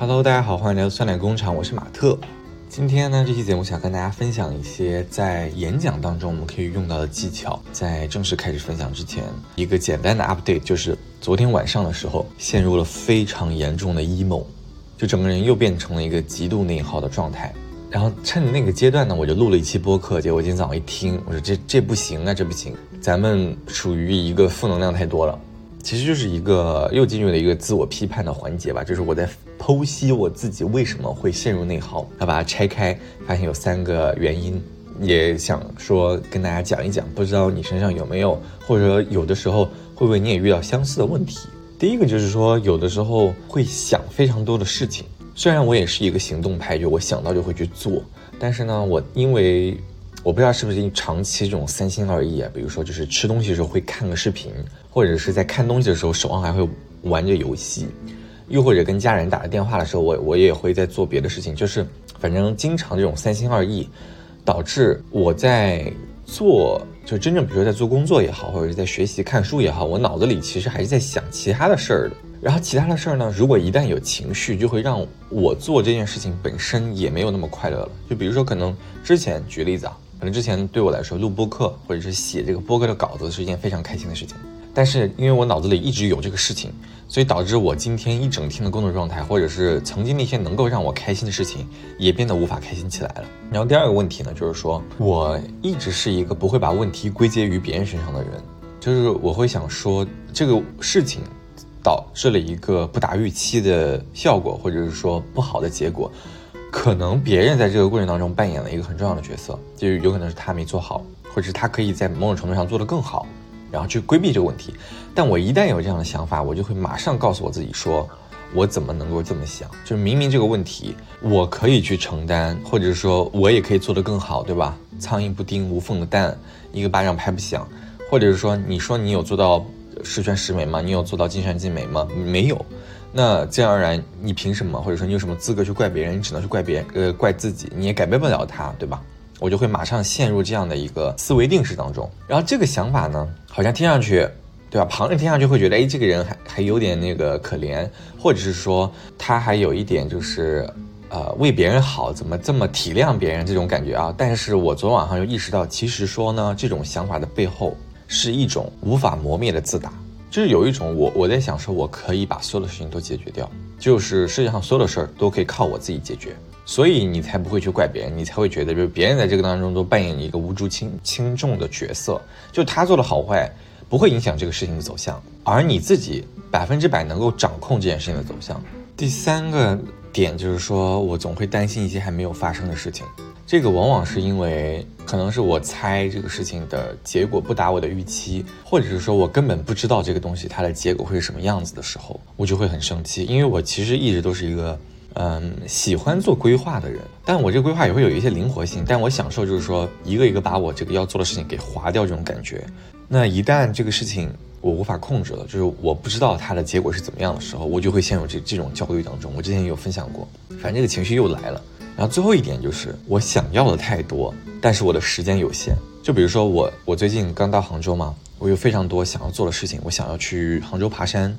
Hello，大家好，欢迎来到酸奶工厂，我是马特。今天呢，这期节目想跟大家分享一些在演讲当中我们可以用到的技巧。在正式开始分享之前，一个简单的 update，就是昨天晚上的时候陷入了非常严重的 emo，就整个人又变成了一个极度内耗的状态。然后趁着那个阶段呢，我就录了一期播客。结果今天早上一听，我说这这不行啊，这不行，咱们属于一个负能量太多了。其实就是一个又进入了一个自我批判的环节吧，就是我在剖析我自己为什么会陷入内耗，要把它拆开，发现有三个原因，也想说跟大家讲一讲，不知道你身上有没有，或者有的时候会不会你也遇到相似的问题。第一个就是说，有的时候会想非常多的事情，虽然我也是一个行动派，就我想到就会去做，但是呢，我因为。我不知道是不是长期这种三心二意啊？比如说，就是吃东西的时候会看个视频，或者是在看东西的时候手上还会玩着游戏，又或者跟家人打个电话的时候，我我也会在做别的事情。就是反正经常这种三心二意，导致我在做就真正比如说在做工作也好，或者是在学习看书也好，我脑子里其实还是在想其他的事儿的。然后其他的事儿呢，如果一旦有情绪，就会让我做这件事情本身也没有那么快乐了。就比如说，可能之前举例子啊。可能之前对我来说，录播课或者是写这个播客的稿子是一件非常开心的事情，但是因为我脑子里一直有这个事情，所以导致我今天一整天的工作状态，或者是曾经那些能够让我开心的事情，也变得无法开心起来了。然后第二个问题呢，就是说我一直是一个不会把问题归结于别人身上的人，就是我会想说这个事情导致了一个不达预期的效果，或者是说不好的结果。可能别人在这个过程当中扮演了一个很重要的角色，就是有可能是他没做好，或者是他可以在某种程度上做得更好，然后去规避这个问题。但我一旦有这样的想法，我就会马上告诉我自己说，我怎么能够这么想？就是明明这个问题我可以去承担，或者说我也可以做得更好，对吧？苍蝇不叮无缝的蛋，一个巴掌拍不响。或者是说，你说你有做到十全十美吗？你有做到尽善尽美吗？没有。那自然而然，你凭什么，或者说你有什么资格去怪别人？你只能去怪别人，呃，怪自己，你也改变不了他，对吧？我就会马上陷入这样的一个思维定式当中。然后这个想法呢，好像听上去，对吧？旁人听上去会觉得，哎，这个人还还有点那个可怜，或者是说他还有一点就是，呃，为别人好，怎么这么体谅别人这种感觉啊？但是我昨晚上就意识到，其实说呢，这种想法的背后是一种无法磨灭的自大。就是有一种我我在想说，我可以把所有的事情都解决掉，就是世界上所有的事儿都可以靠我自己解决，所以你才不会去怪别人，你才会觉得就是别人在这个当中都扮演一个无足轻轻重的角色，就他做的好坏不会影响这个事情的走向，而你自己百分之百能够掌控这件事情的走向。第三个点就是说我总会担心一些还没有发生的事情。这个往往是因为，可能是我猜这个事情的结果不达我的预期，或者是说我根本不知道这个东西它的结果会是什么样子的时候，我就会很生气。因为我其实一直都是一个，嗯，喜欢做规划的人，但我这个规划也会有一些灵活性，但我享受就是说一个一个把我这个要做的事情给划掉这种感觉。那一旦这个事情我无法控制了，就是我不知道它的结果是怎么样的时候，我就会陷入这这种焦虑当中。我之前有分享过，反正这个情绪又来了。然后最后一点就是，我想要的太多，但是我的时间有限。就比如说我，我最近刚到杭州嘛，我有非常多想要做的事情。我想要去杭州爬山，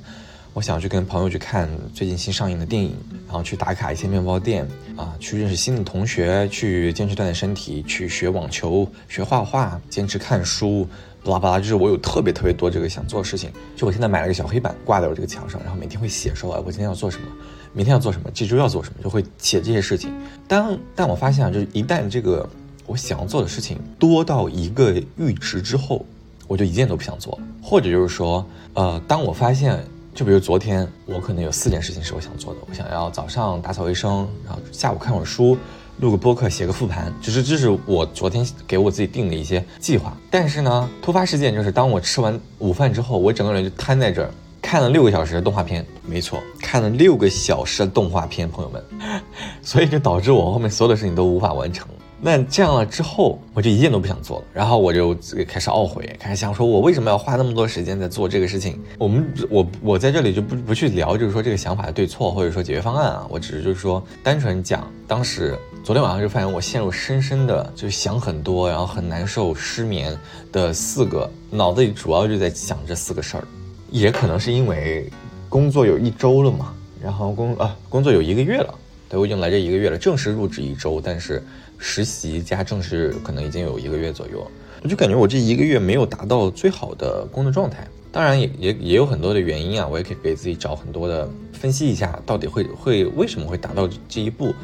我想去跟朋友去看最近新上映的电影，然后去打卡一些面包店啊，去认识新的同学，去坚持锻炼身体，去学网球，学画画，坚持看书，巴拉巴拉。就是我有特别特别多这个想做的事情。就我现在买了个小黑板挂在我这个墙上，然后每天会写说，我今天要做什么。明天要做什么，这周要做什么，就会写这些事情。当但我发现啊，就是一旦这个我想要做的事情多到一个阈值之后，我就一件都不想做了。或者就是说，呃，当我发现，就比如昨天，我可能有四件事情是我想做的，我想要早上打扫卫生，然后下午看会儿书，录个播客，写个复盘，就是这是我昨天给我自己定的一些计划。但是呢，突发事件就是当我吃完午饭之后，我整个人就瘫在这儿。看了六个小时的动画片，没错，看了六个小时的动画片，朋友们，所以就导致我后面所有的事情都无法完成。那这样了之后，我就一件都不想做了，然后我就开始懊悔，开始想说，我为什么要花那么多时间在做这个事情？我们我我在这里就不不去聊，就是说这个想法的对错，或者说解决方案啊，我只是就是说单纯讲，当时昨天晚上就发现我陷入深深的就想很多，然后很难受、失眠的四个脑子里主要就在想这四个事儿。也可能是因为工作有一周了嘛，然后工啊工作有一个月了，对我已经来这一个月了，正式入职一周，但是实习加正式可能已经有一个月左右，我就感觉我这一个月没有达到最好的工作状态。当然也也也有很多的原因啊，我也可以给自己找很多的分析一下，到底会会为什么会达到这一步，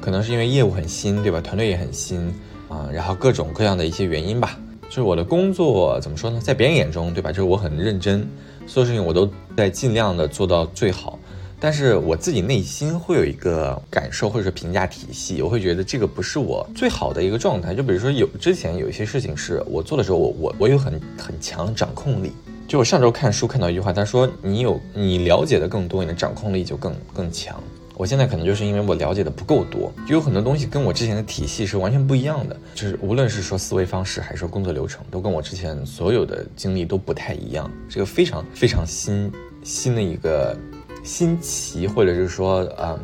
可能是因为业务很新，对吧？团队也很新啊，然后各种各样的一些原因吧。就是我的工作怎么说呢，在别人眼中，对吧？就是我很认真，所有事情我都在尽量的做到最好，但是我自己内心会有一个感受或者是评价体系，我会觉得这个不是我最好的一个状态。就比如说有之前有一些事情是我做的时候，我我我有很很强的掌控力。就我上周看书看到一句话，他说你有你了解的更多，你的掌控力就更更强。我现在可能就是因为我了解的不够多，就有很多东西跟我之前的体系是完全不一样的。就是无论是说思维方式还是说工作流程，都跟我之前所有的经历都不太一样。这个非常非常新新的一个新奇，或者是说嗯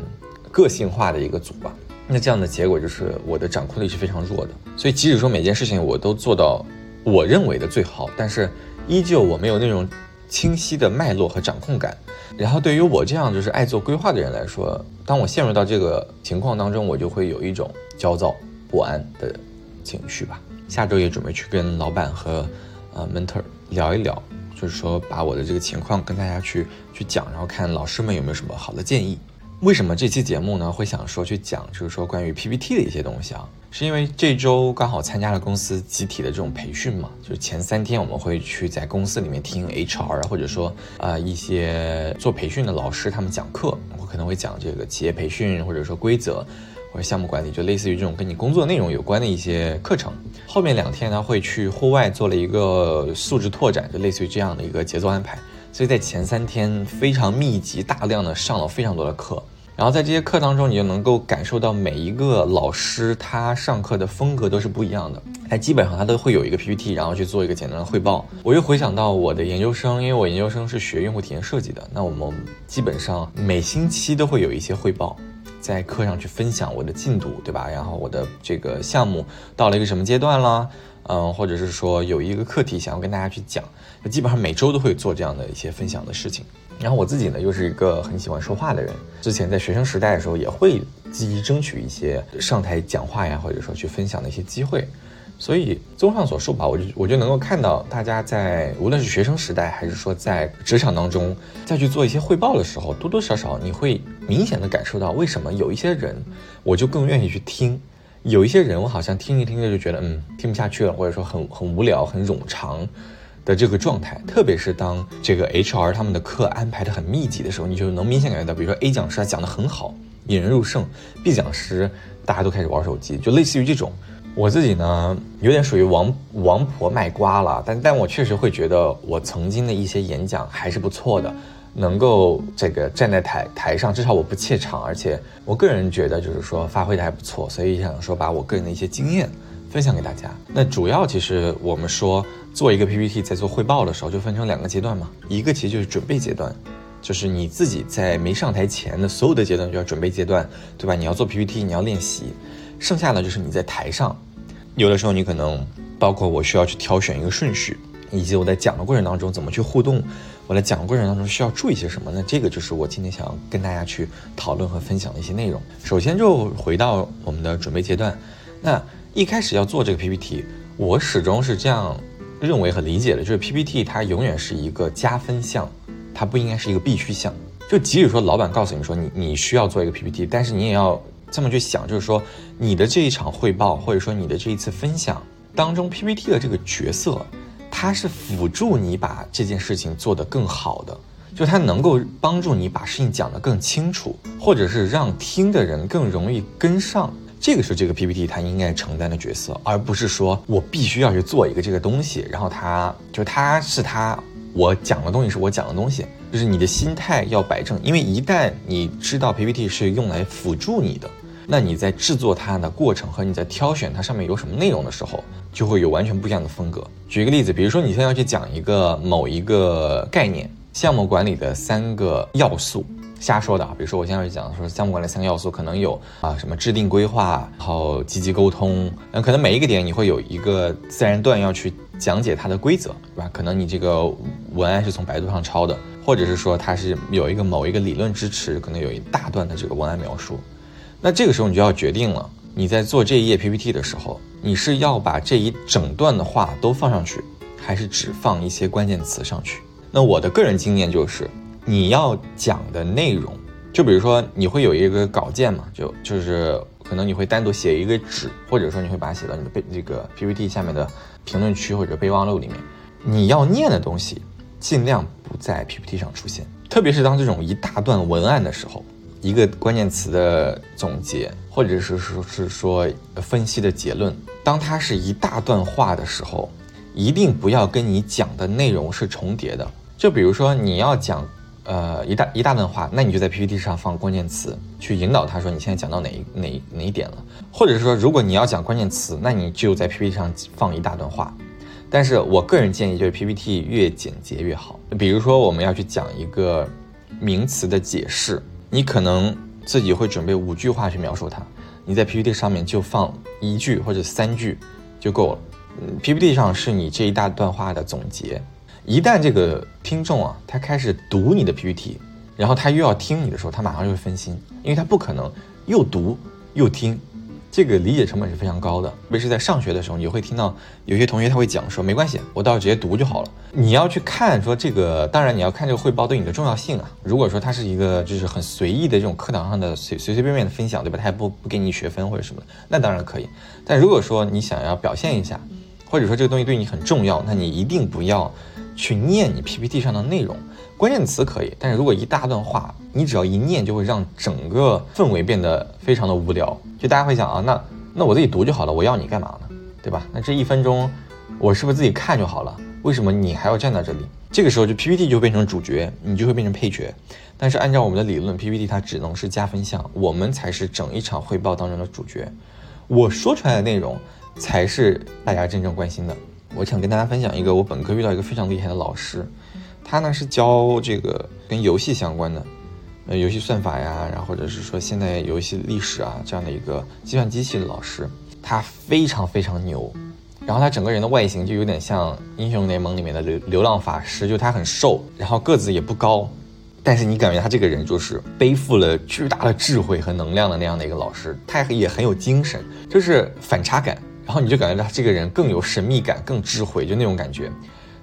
个性化的一个组吧。那这样的结果就是我的掌控力是非常弱的。所以即使说每件事情我都做到我认为的最好，但是。依旧我没有那种清晰的脉络和掌控感，然后对于我这样就是爱做规划的人来说，当我陷入到这个情况当中，我就会有一种焦躁不安的情绪吧。下周也准备去跟老板和呃 mentor 聊一聊，就是说把我的这个情况跟大家去去讲，然后看老师们有没有什么好的建议。为什么这期节目呢会想说去讲，就是说关于 PPT 的一些东西啊？是因为这周刚好参加了公司集体的这种培训嘛，就是前三天我们会去在公司里面听 HR 或者说啊一些做培训的老师他们讲课，我可能会讲这个企业培训或者说规则或者项目管理，就类似于这种跟你工作内容有关的一些课程。后面两天呢会去户外做了一个素质拓展，就类似于这样的一个节奏安排。所以在前三天非常密集大量的上了非常多的课。然后在这些课当中，你就能够感受到每一个老师他上课的风格都是不一样的。他基本上他都会有一个 PPT，然后去做一个简单的汇报。我又回想到我的研究生，因为我研究生是学用户体验设计的，那我们基本上每星期都会有一些汇报，在课上去分享我的进度，对吧？然后我的这个项目到了一个什么阶段了，嗯，或者是说有一个课题想要跟大家去讲，那基本上每周都会做这样的一些分享的事情。然后我自己呢，又是一个很喜欢说话的人。之前在学生时代的时候，也会积极争取一些上台讲话呀，或者说去分享的一些机会。所以综上所述吧，我就我就能够看到大家在无论是学生时代，还是说在职场当中，再去做一些汇报的时候，多多少少你会明显的感受到，为什么有一些人我就更愿意去听，有一些人我好像听着听着就觉得嗯听不下去了，或者说很很无聊、很冗长。的这个状态，特别是当这个 HR 他们的课安排的很密集的时候，你就能明显感觉到，比如说 A 讲师他讲的很好，引人入胜；B 讲师大家都开始玩手机，就类似于这种。我自己呢，有点属于王王婆卖瓜了，但但我确实会觉得我曾经的一些演讲还是不错的，能够这个站在台台上，至少我不怯场，而且我个人觉得就是说发挥的还不错，所以想说把我个人的一些经验。分享给大家。那主要其实我们说做一个 PPT，在做汇报的时候就分成两个阶段嘛。一个其实就是准备阶段，就是你自己在没上台前的所有的阶段就要准备阶段，对吧？你要做 PPT，你要练习。剩下的就是你在台上，有的时候你可能包括我需要去挑选一个顺序，以及我在讲的过程当中怎么去互动，我在讲的过程当中需要注意些什么。那这个就是我今天想要跟大家去讨论和分享的一些内容。首先就回到我们的准备阶段，那。一开始要做这个 PPT，我始终是这样认为和理解的，就是 PPT 它永远是一个加分项，它不应该是一个必须项。就即使说老板告诉你说你你需要做一个 PPT，但是你也要这么去想，就是说你的这一场汇报或者说你的这一次分享当中 PPT 的这个角色，它是辅助你把这件事情做得更好的，就它能够帮助你把事情讲得更清楚，或者是让听的人更容易跟上。这个是这个 PPT 它应该承担的角色，而不是说我必须要去做一个这个东西，然后它就它是它，我讲的东西是我讲的东西，就是你的心态要摆正，因为一旦你知道 PPT 是用来辅助你的，那你在制作它的过程和你在挑选它上面有什么内容的时候，就会有完全不一样的风格。举一个例子，比如说你现在要去讲一个某一个概念，项目管理的三个要素。瞎说的啊，比如说我现在讲说项目管理三个要素，可能有啊什么制定规划，然后积极沟通，那，可能每一个点你会有一个自然段要去讲解它的规则，对吧？可能你这个文案是从百度上抄的，或者是说它是有一个某一个理论支持，可能有一大段的这个文案描述。那这个时候你就要决定了，你在做这一页 PPT 的时候，你是要把这一整段的话都放上去，还是只放一些关键词上去？那我的个人经验就是，你要讲的内容，就比如说你会有一个稿件嘛，就就是可能你会单独写一个纸，或者说你会把它写到你的备这个 PPT 下面的评论区或者备忘录里面。你要念的东西，尽量不在 PPT 上出现，特别是当这种一大段文案的时候。一个关键词的总结，或者是说是说分析的结论，当它是一大段话的时候，一定不要跟你讲的内容是重叠的。就比如说你要讲，呃一大一大段话，那你就在 PPT 上放关键词，去引导他说你现在讲到哪哪哪一点了。或者是说，如果你要讲关键词，那你就在 PPT 上放一大段话。但是我个人建议就是 PPT 越简洁越好。比如说我们要去讲一个名词的解释。你可能自己会准备五句话去描述它，你在 PPT 上面就放一句或者三句就够了。嗯，PPT 上是你这一大段话的总结。一旦这个听众啊，他开始读你的 PPT，然后他又要听你的时候，他马上就会分心，因为他不可能又读又听。这个理解成本是非常高的，特别是在上学的时候，你会听到有些同学他会讲说，没关系，我到时候直接读就好了。你要去看说这个，当然你要看这个汇报对你的重要性啊。如果说它是一个就是很随意的这种课堂上的随随随便便的分享，对吧？他也不不给你学分或者什么的，那当然可以。但如果说你想要表现一下，或者说这个东西对你很重要，那你一定不要去念你 PPT 上的内容。关键词可以，但是如果一大段话，你只要一念，就会让整个氛围变得非常的无聊。就大家会想啊，那那我自己读就好了，我要你干嘛呢？对吧？那这一分钟，我是不是自己看就好了？为什么你还要站在这里？这个时候就 PPT 就变成主角，你就会变成配角。但是按照我们的理论，PPT 它只能是加分项，我们才是整一场汇报当中的主角。我说出来的内容才是大家真正关心的。我想跟大家分享一个我本科遇到一个非常厉害的老师。他呢是教这个跟游戏相关的，呃，游戏算法呀，然后或者是说现代游戏历史啊这样的一个计算机系的老师，他非常非常牛，然后他整个人的外形就有点像英雄联盟里面的流流浪法师，就他很瘦，然后个子也不高，但是你感觉他这个人就是背负了巨大的智慧和能量的那样的一个老师，他也很有精神，就是反差感，然后你就感觉他这个人更有神秘感，更智慧，就那种感觉，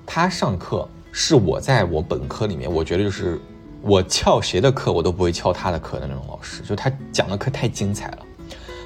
他上课。是我在我本科里面，我觉得就是我翘谁的课，我都不会翘他的课的那种老师，就他讲的课太精彩了。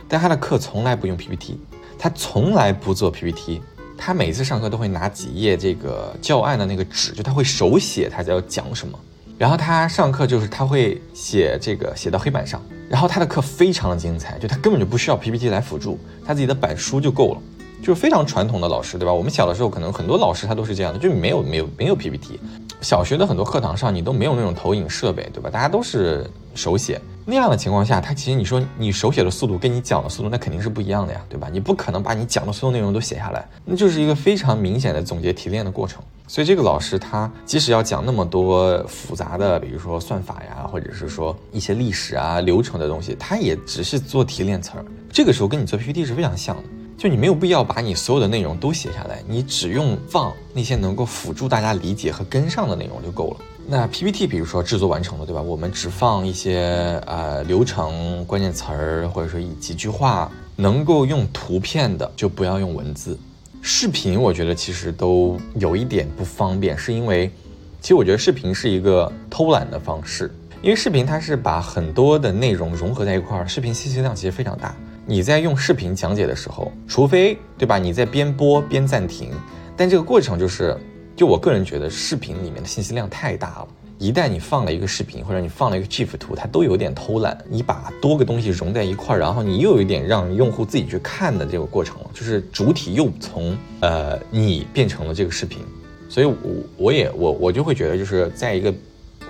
但他的课从来不用 PPT，他从来不做 PPT，他每次上课都会拿几页这个教案的那个纸，就他会手写他在要讲什么。然后他上课就是他会写这个写到黑板上，然后他的课非常的精彩，就他根本就不需要 PPT 来辅助，他自己的板书就够了。就是非常传统的老师，对吧？我们小的时候可能很多老师他都是这样的，就没有没有没有 PPT。小学的很多课堂上你都没有那种投影设备，对吧？大家都是手写。那样的情况下，他其实你说你手写的速度跟你讲的速度那肯定是不一样的呀，对吧？你不可能把你讲的所有内容都写下来，那就是一个非常明显的总结提炼的过程。所以这个老师他即使要讲那么多复杂的，比如说算法呀，或者是说一些历史啊流程的东西，他也只是做提炼词儿。这个时候跟你做 PPT 是非常像的。就你没有必要把你所有的内容都写下来，你只用放那些能够辅助大家理解和跟上的内容就够了。那 PPT，比如说制作完成了，对吧？我们只放一些呃流程、关键词儿，或者说几句话，能够用图片的就不要用文字。视频我觉得其实都有一点不方便，是因为其实我觉得视频是一个偷懒的方式，因为视频它是把很多的内容融合在一块儿，视频信息量其实非常大。你在用视频讲解的时候，除非对吧？你在边播边暂停，但这个过程就是，就我个人觉得，视频里面的信息量太大了。一旦你放了一个视频，或者你放了一个 GIF 图，它都有点偷懒。你把多个东西融在一块儿，然后你又有点让用户自己去看的这个过程了，就是主体又从呃你变成了这个视频。所以，我我也我我就会觉得，就是在一个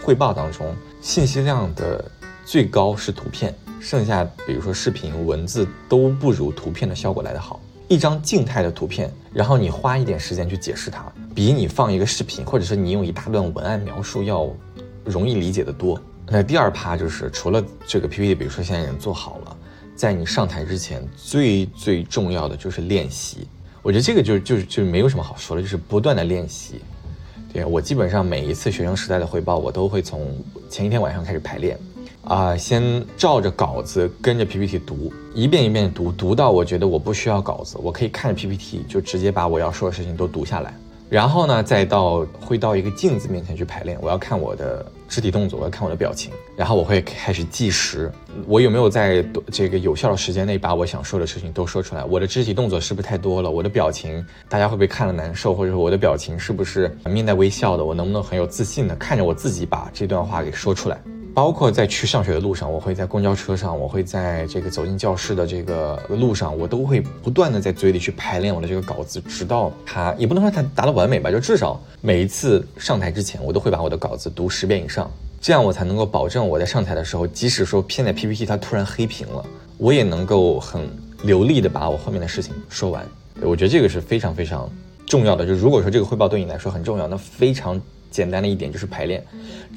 汇报当中，信息量的最高是图片。剩下，比如说视频、文字都不如图片的效果来得好。一张静态的图片，然后你花一点时间去解释它，比你放一个视频，或者是你用一大段文案描述要容易理解的多。那第二趴就是，除了这个 PPT，比如说现在已经做好了，在你上台之前，最最重要的就是练习。我觉得这个就就就没有什么好说的，就是不断的练习。对我基本上每一次学生时代的汇报，我都会从前一天晚上开始排练，啊，先照着稿子跟着 PPT 读，一遍一遍读，读到我觉得我不需要稿子，我可以看着 PPT 就直接把我要说的事情都读下来。然后呢，再到会到一个镜子面前去排练，我要看我的肢体动作，我要看我的表情，然后我会开始计时，我有没有在这个有效的时间内把我想说的事情都说出来？我的肢体动作是不是太多了？我的表情，大家会不会看了难受？或者说我的表情是不是面带微笑的？我能不能很有自信的看着我自己把这段话给说出来？包括在去上学的路上，我会在公交车上，我会在这个走进教室的这个路上，我都会不断的在嘴里去排练我的这个稿子，直到它也不能说它达到完美吧，就至少每一次上台之前，我都会把我的稿子读十遍以上，这样我才能够保证我在上台的时候，即使说现在 PPT 它突然黑屏了，我也能够很流利的把我后面的事情说完。我觉得这个是非常非常重要的。就如果说这个汇报对你来说很重要，那非常简单的一点就是排练，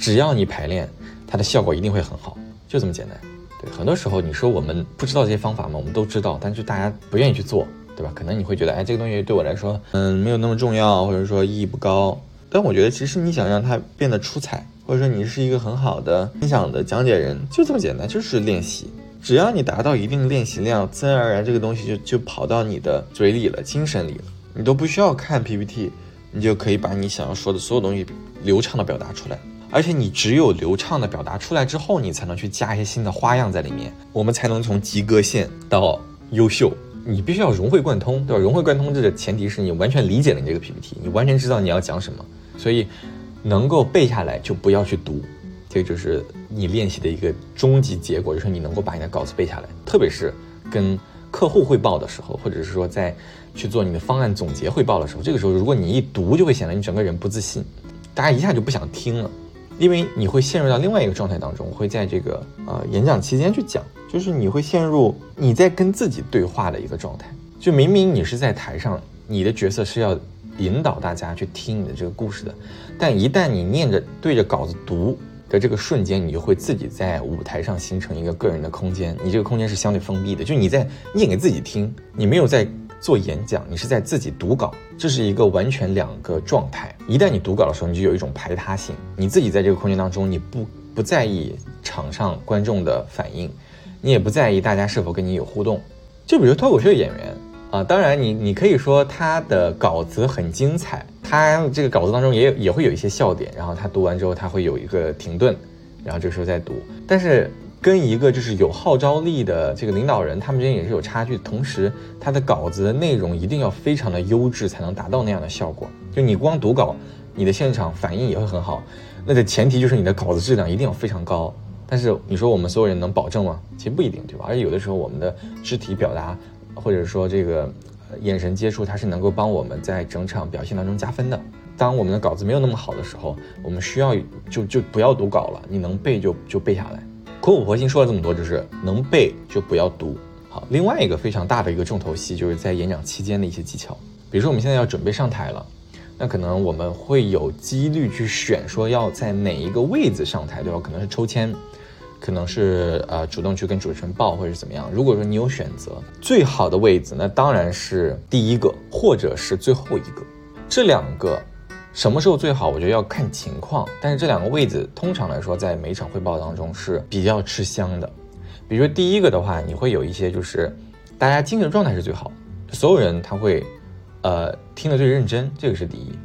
只要你排练。它的效果一定会很好，就这么简单。对，很多时候你说我们不知道这些方法吗？我们都知道，但是大家不愿意去做，对吧？可能你会觉得，哎，这个东西对我来说，嗯，没有那么重要，或者说意义不高。但我觉得，其实你想让它变得出彩，或者说你是一个很好的分享的讲解人，就这么简单，就是练习。只要你达到一定练习量，自然而然这个东西就就跑到你的嘴里了，精神里了。你都不需要看 PPT，你就可以把你想要说的所有东西流畅的表达出来。而且你只有流畅的表达出来之后，你才能去加一些新的花样在里面，我们才能从及格线到优秀。你必须要融会贯通，对吧？融会贯通这个前提是你完全理解了你这个 PPT，你完全知道你要讲什么。所以，能够背下来就不要去读，这就是你练习的一个终极结果，就是你能够把你的稿子背下来。特别是跟客户汇报的时候，或者是说在去做你的方案总结汇报的时候，这个时候如果你一读，就会显得你整个人不自信，大家一下就不想听了。因为你会陷入到另外一个状态当中，会在这个呃演讲期间去讲，就是你会陷入你在跟自己对话的一个状态。就明明你是在台上，你的角色是要引导大家去听你的这个故事的，但一旦你念着对着稿子读的这个瞬间，你就会自己在舞台上形成一个个人的空间，你这个空间是相对封闭的，就你在念给自己听，你没有在。做演讲，你是在自己读稿，这是一个完全两个状态。一旦你读稿的时候，你就有一种排他性，你自己在这个空间当中，你不不在意场上观众的反应，你也不在意大家是否跟你有互动。就比如脱口秀演员啊，当然你你可以说他的稿子很精彩，他这个稿子当中也也会有一些笑点，然后他读完之后他会有一个停顿，然后这个时候再读，但是。跟一个就是有号召力的这个领导人，他们之间也是有差距。同时，他的稿子的内容一定要非常的优质，才能达到那样的效果。就你光读稿，你的现场反应也会很好，那的前提就是你的稿子质量一定要非常高。但是你说我们所有人能保证吗？其实不一定，对吧？而且有的时候我们的肢体表达，或者说这个眼神接触，它是能够帮我们在整场表现当中加分的。当我们的稿子没有那么好的时候，我们需要就就不要读稿了，你能背就就背下来。苦口婆心说了这么多，就是能背就不要读。好，另外一个非常大的一个重头戏，就是在演讲期间的一些技巧。比如说我们现在要准备上台了，那可能我们会有几率去选说要在哪一个位子上台，对吧？可能是抽签，可能是呃主动去跟主持人报，或者是怎么样。如果说你有选择，最好的位子，那当然是第一个，或者是最后一个。这两个。什么时候最好？我觉得要看情况，但是这两个位置通常来说，在每场汇报当中是比较吃香的。比如说第一个的话，你会有一些就是大家精神状态是最好，所有人他会呃听得最认真，这个是第一。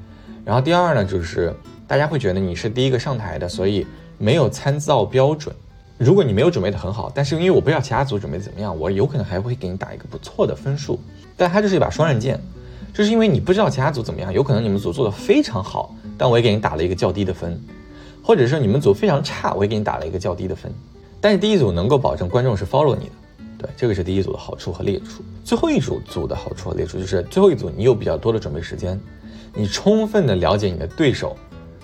然后第二呢，就是大家会觉得你是第一个上台的，所以没有参照标准。如果你没有准备的很好，但是因为我不知道其他组准备怎么样，我有可能还会给你打一个不错的分数。但它就是一把双刃剑。就是因为你不知道其他组怎么样，有可能你们组做的非常好，但我也给你打了一个较低的分，或者说你们组非常差，我也给你打了一个较低的分。但是第一组能够保证观众是 follow 你的，对，这个是第一组的好处和劣处。最后一组组的好处和劣处就是最后一组你有比较多的准备时间，你充分的了解你的对手。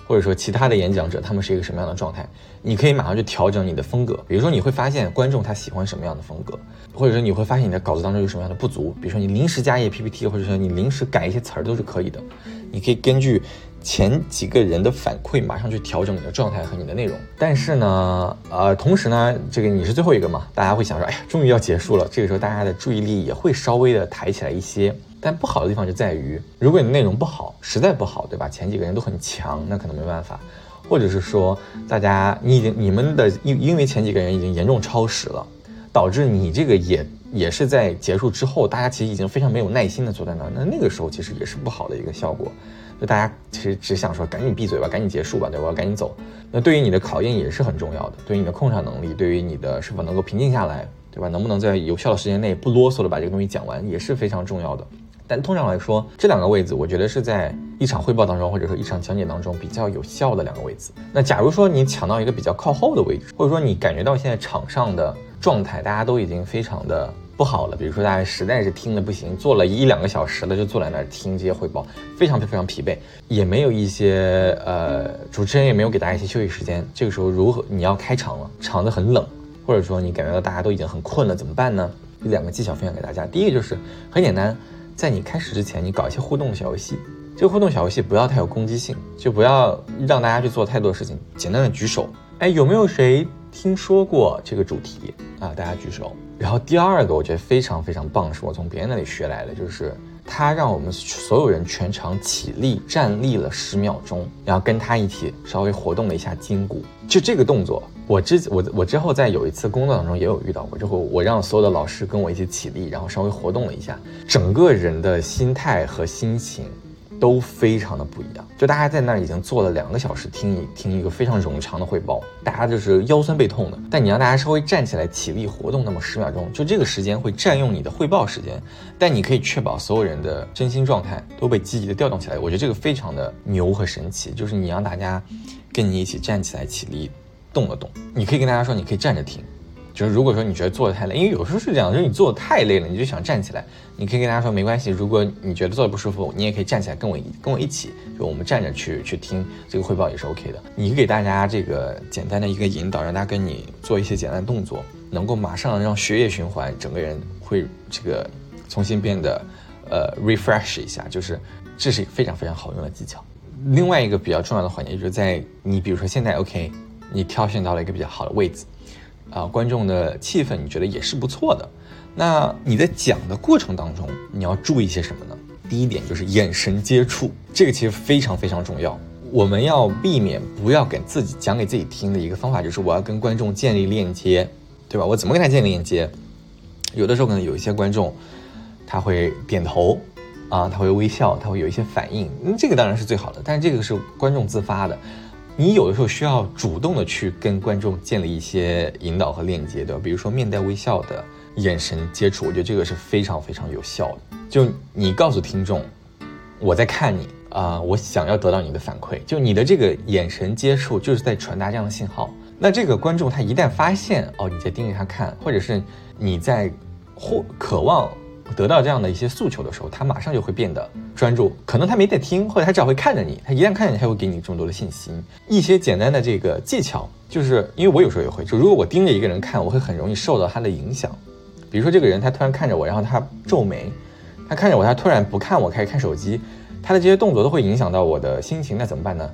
或者说其他的演讲者，他们是一个什么样的状态？你可以马上去调整你的风格。比如说，你会发现观众他喜欢什么样的风格，或者说你会发现你的稿子当中有什么样的不足。比如说，你临时加一页 PPT，或者说你临时改一些词儿都是可以的。你可以根据前几个人的反馈，马上去调整你的状态和你的内容。但是呢，呃，同时呢，这个你是最后一个嘛，大家会想说，哎呀，终于要结束了。这个时候大家的注意力也会稍微的抬起来一些。但不好的地方就在于，如果你内容不好，实在不好，对吧？前几个人都很强，那可能没办法。或者是说，大家你已经你们的因因为前几个人已经严重超时了，导致你这个也也是在结束之后，大家其实已经非常没有耐心的坐在那儿，那那个时候其实也是不好的一个效果。就大家其实只想说赶紧闭嘴吧，赶紧结束吧，对吧？我要赶紧走。那对于你的考验也是很重要的，对于你的控场能力，对于你的是否能够平静下来，对吧？能不能在有效的时间内不啰嗦的把这个东西讲完，也是非常重要的。但通常来说，这两个位置，我觉得是在一场汇报当中，或者说一场讲解当中比较有效的两个位置。那假如说你抢到一个比较靠后的位置，或者说你感觉到现在场上的状态，大家都已经非常的不好了，比如说大家实在是听的不行，坐了一两个小时了，就坐在那儿听这些汇报，非常非常疲惫，也没有一些呃主持人也没有给大家一些休息时间。这个时候如何你要开场了，场子很冷，或者说你感觉到大家都已经很困了，怎么办呢？有两个技巧分享给大家，第一个就是很简单。在你开始之前，你搞一些互动小游戏。这个互动小游戏不要太有攻击性，就不要让大家去做太多事情。简单的举手，哎，有没有谁听说过这个主题啊？大家举手。然后第二个，我觉得非常非常棒，是我从别人那里学来的，就是他让我们所有人全场起立站立了十秒钟，然后跟他一起稍微活动了一下筋骨。就这个动作。我之我我之后在有一次工作当中也有遇到过，之后我让所有的老师跟我一起起立，然后稍微活动了一下，整个人的心态和心情都非常的不一样。就大家在那儿已经坐了两个小时，听一听一个非常冗长的汇报，大家就是腰酸背痛的。但你让大家稍微站起来起立活动那么十秒钟，就这个时间会占用你的汇报时间，但你可以确保所有人的身心状态都被积极的调动起来。我觉得这个非常的牛和神奇，就是你让大家跟你一起站起来起立。动了动，你可以跟大家说，你可以站着听。就是如果说你觉得坐的太累，因为有时候是这样，就是你坐的太累了，你就想站起来。你可以跟大家说没关系，如果你觉得坐的不舒服，你也可以站起来跟我跟我一起，就我们站着去去听这个汇报也是 OK 的。你给大家这个简单的一个引导，让大家跟你做一些简单的动作，能够马上让血液循环，整个人会这个重新变得呃 refresh 一下，就是这是一个非常非常好用的技巧。另外一个比较重要的环节就是在你比如说现在 OK。你挑选到了一个比较好的位置，啊，观众的气氛你觉得也是不错的。那你在讲的过程当中，你要注意些什么呢？第一点就是眼神接触，这个其实非常非常重要。我们要避免不要给自己讲给自己听的一个方法，就是我要跟观众建立链接，对吧？我怎么跟他建立链接？有的时候可能有一些观众他会点头，啊，他会微笑，他会有一些反应，嗯，这个当然是最好的，但是这个是观众自发的。你有的时候需要主动的去跟观众建立一些引导和链接，对吧？比如说面带微笑的眼神接触，我觉得这个是非常非常有效的。就你告诉听众，我在看你啊，我想要得到你的反馈。就你的这个眼神接触，就是在传达这样的信号。那这个观众他一旦发现哦你在盯着他看，或者是你在 或渴望。得到这样的一些诉求的时候，他马上就会变得专注。可能他没在听，或者他只要会看着你。他一旦看着你，他会给你这么多的信息。一些简单的这个技巧，就是因为我有时候也会，就如果我盯着一个人看，我会很容易受到他的影响。比如说这个人他突然看着我，然后他皱眉，他看着我，他突然不看我，开始看手机，他的这些动作都会影响到我的心情。那怎么办呢？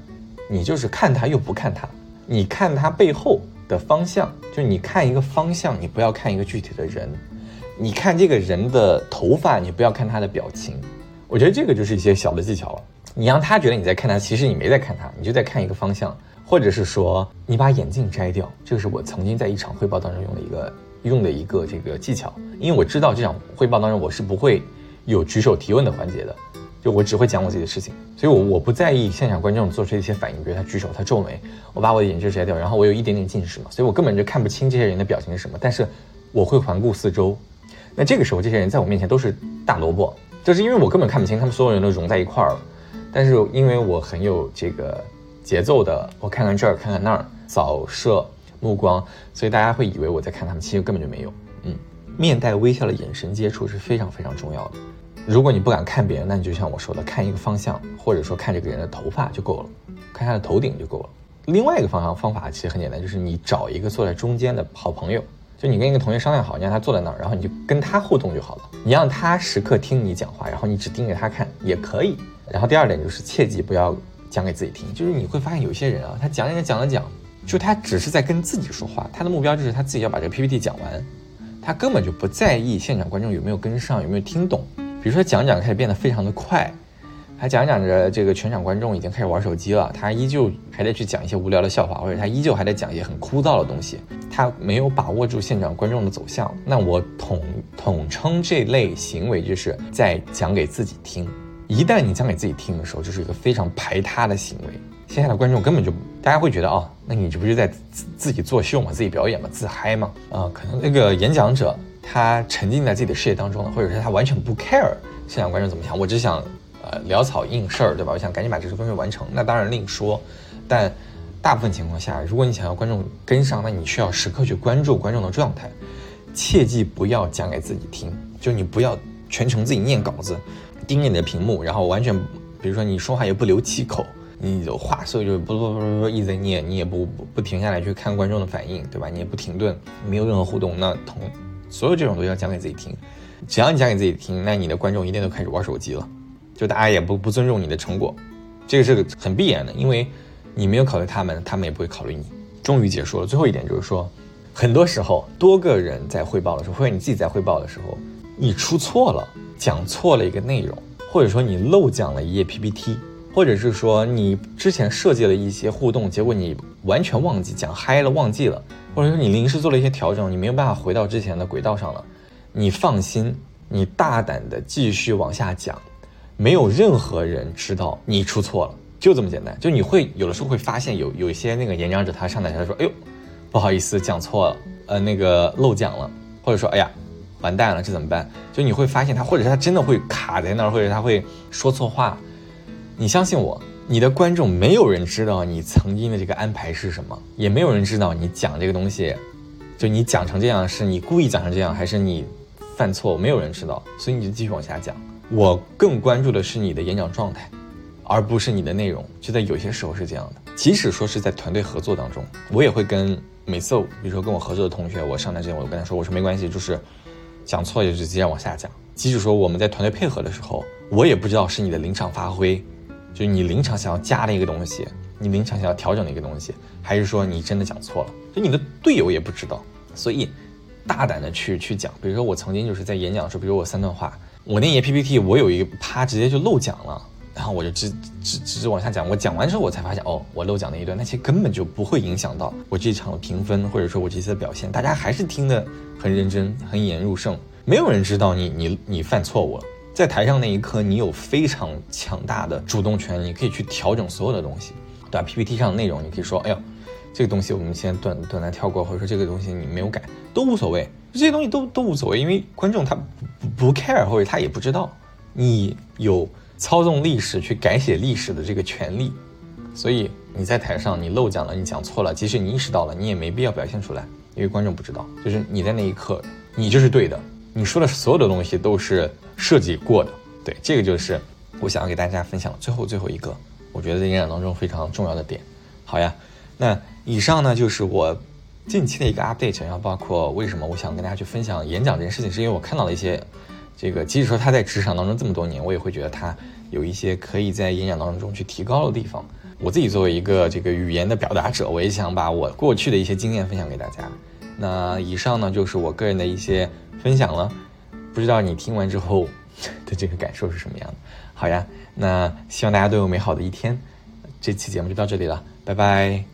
你就是看他又不看他，你看他背后的方向，就是你看一个方向，你不要看一个具体的人。你看这个人的头发，你不要看他的表情。我觉得这个就是一些小的技巧了。你让他觉得你在看他，其实你没在看他，你就在看一个方向，或者是说你把眼镜摘掉。这个是我曾经在一场汇报当中用的一个用的一个这个技巧，因为我知道这场汇报当中我是不会有举手提问的环节的，就我只会讲我自己的事情，所以我我不在意现场观众做出一些反应，比如他举手、他皱眉，我把我的眼镜摘掉，然后我有一点点近视嘛，所以我根本就看不清这些人的表情是什么，但是我会环顾四周。那这个时候，这些人在我面前都是大萝卜，就是因为我根本看不清，他们所有人都融在一块儿了。但是因为我很有这个节奏的，我看看这儿，看看那儿，扫射目光，所以大家会以为我在看他们，其实根本就没有。嗯，面带微笑的眼神接触是非常非常重要的。如果你不敢看别人，那你就像我说的，看一个方向，或者说看这个人的头发就够了，看他的头顶就够了。另外一个方向方法其实很简单，就是你找一个坐在中间的好朋友。就你跟一个同学商量好，你让他坐在那儿，然后你就跟他互动就好了。你让他时刻听你讲话，然后你只盯着他看也可以。然后第二点就是切记不要讲给自己听，就是你会发现有些人啊，他讲讲讲了讲，就他只是在跟自己说话，他的目标就是他自己要把这个 PPT 讲完，他根本就不在意现场观众有没有跟上，有没有听懂。比如说讲讲开始变得非常的快。他讲讲着，这个全场观众已经开始玩手机了，他依旧还得去讲一些无聊的笑话，或者他依旧还得讲一些很枯燥的东西，他没有把握住现场观众的走向。那我统统称这类行为就是在讲给自己听。一旦你讲给自己听的时候，就是一个非常排他的行为。线下的观众根本就大家会觉得哦，那你这不是在自自己作秀嘛，自己表演嘛，自嗨嘛？啊，可能那个演讲者他沉浸在自己的世界当中了，或者是他完全不 care 现场观众怎么想，我只想。呃，潦草应事儿，对吧？我想赶紧把这个东西完成，那当然另说。但大部分情况下，如果你想要观众跟上，那你需要时刻去关注观众的状态，切记不要讲给自己听，就你不要全程自己念稿子，盯着你的屏幕，然后完全，比如说你说话也不留气口，你的话所以就不不不不一直在念，你也不不停下来去看观众的反应，对吧？你也不停顿，没有任何互动，那同所有这种都要讲给自己听。只要你讲给自己听，那你的观众一定都开始玩手机了。就大家也不不尊重你的成果，这个是个很必然的，因为你没有考虑他们，他们也不会考虑你。终于结束了，最后一点就是说，很多时候多个人在汇报的时候，或者你自己在汇报的时候，你出错了，讲错了一个内容，或者说你漏讲了一页 PPT，或者是说你之前设计了一些互动，结果你完全忘记讲嗨了，忘记了，或者说你临时做了一些调整，你没有办法回到之前的轨道上了，你放心，你大胆的继续往下讲。没有任何人知道你出错了，就这么简单。就你会有的时候会发现有有一些那个演讲者，他上台他说：“哎呦，不好意思，讲错了，呃，那个漏讲了。”或者说：“哎呀，完蛋了，这怎么办？”就你会发现他，或者是他真的会卡在那儿，或者他会说错话。你相信我，你的观众没有人知道你曾经的这个安排是什么，也没有人知道你讲这个东西，就你讲成这样是你故意讲成这样，还是你犯错，没有人知道，所以你就继续往下讲。我更关注的是你的演讲状态，而不是你的内容。就在有些时候是这样的，即使说是在团队合作当中，我也会跟每次，比如说跟我合作的同学，我上台之前，我就跟他说，我说没关系，就是讲错也就直接往下讲。即使说我们在团队配合的时候，我也不知道是你的临场发挥，就是你临场想要加的一个东西，你临场想要调整的一个东西，还是说你真的讲错了，就你的队友也不知道。所以，大胆的去去讲。比如说我曾经就是在演讲的时候，比如我三段话。我那页 PPT，我有一个啪直接就漏讲了，然后我就直直直直往下讲。我讲完之后，我才发现，哦，我漏讲那一段，那其实根本就不会影响到我这场评分，或者说我这次的表现。大家还是听得很认真，很引人入胜。没有人知道你你你犯错误了，在台上那一刻，你有非常强大的主动权，你可以去调整所有的东西，对吧？PPT 上的内容，你可以说，哎呦，这个东西我们先短短暂跳过，或者说这个东西你没有改，都无所谓。这些东西都都无所谓，因为观众他不不 care，或者他也不知道你有操纵历史去改写历史的这个权利，所以你在台上你漏讲了，你讲错了，即使你意识到了，你也没必要表现出来，因为观众不知道，就是你在那一刻你就是对的，你说的所有的东西都是设计过的，对，这个就是我想要给大家分享的最后最后一个，我觉得在演讲当中非常重要的点。好呀，那以上呢就是我。近期的一个 update，然后包括为什么我想跟大家去分享演讲这件事情，是因为我看到了一些，这个即使说他在职场当中这么多年，我也会觉得他有一些可以在演讲当中去提高的地方。我自己作为一个这个语言的表达者，我也想把我过去的一些经验分享给大家。那以上呢就是我个人的一些分享了，不知道你听完之后的这个感受是什么样的？好呀，那希望大家都有美好的一天。这期节目就到这里了，拜拜。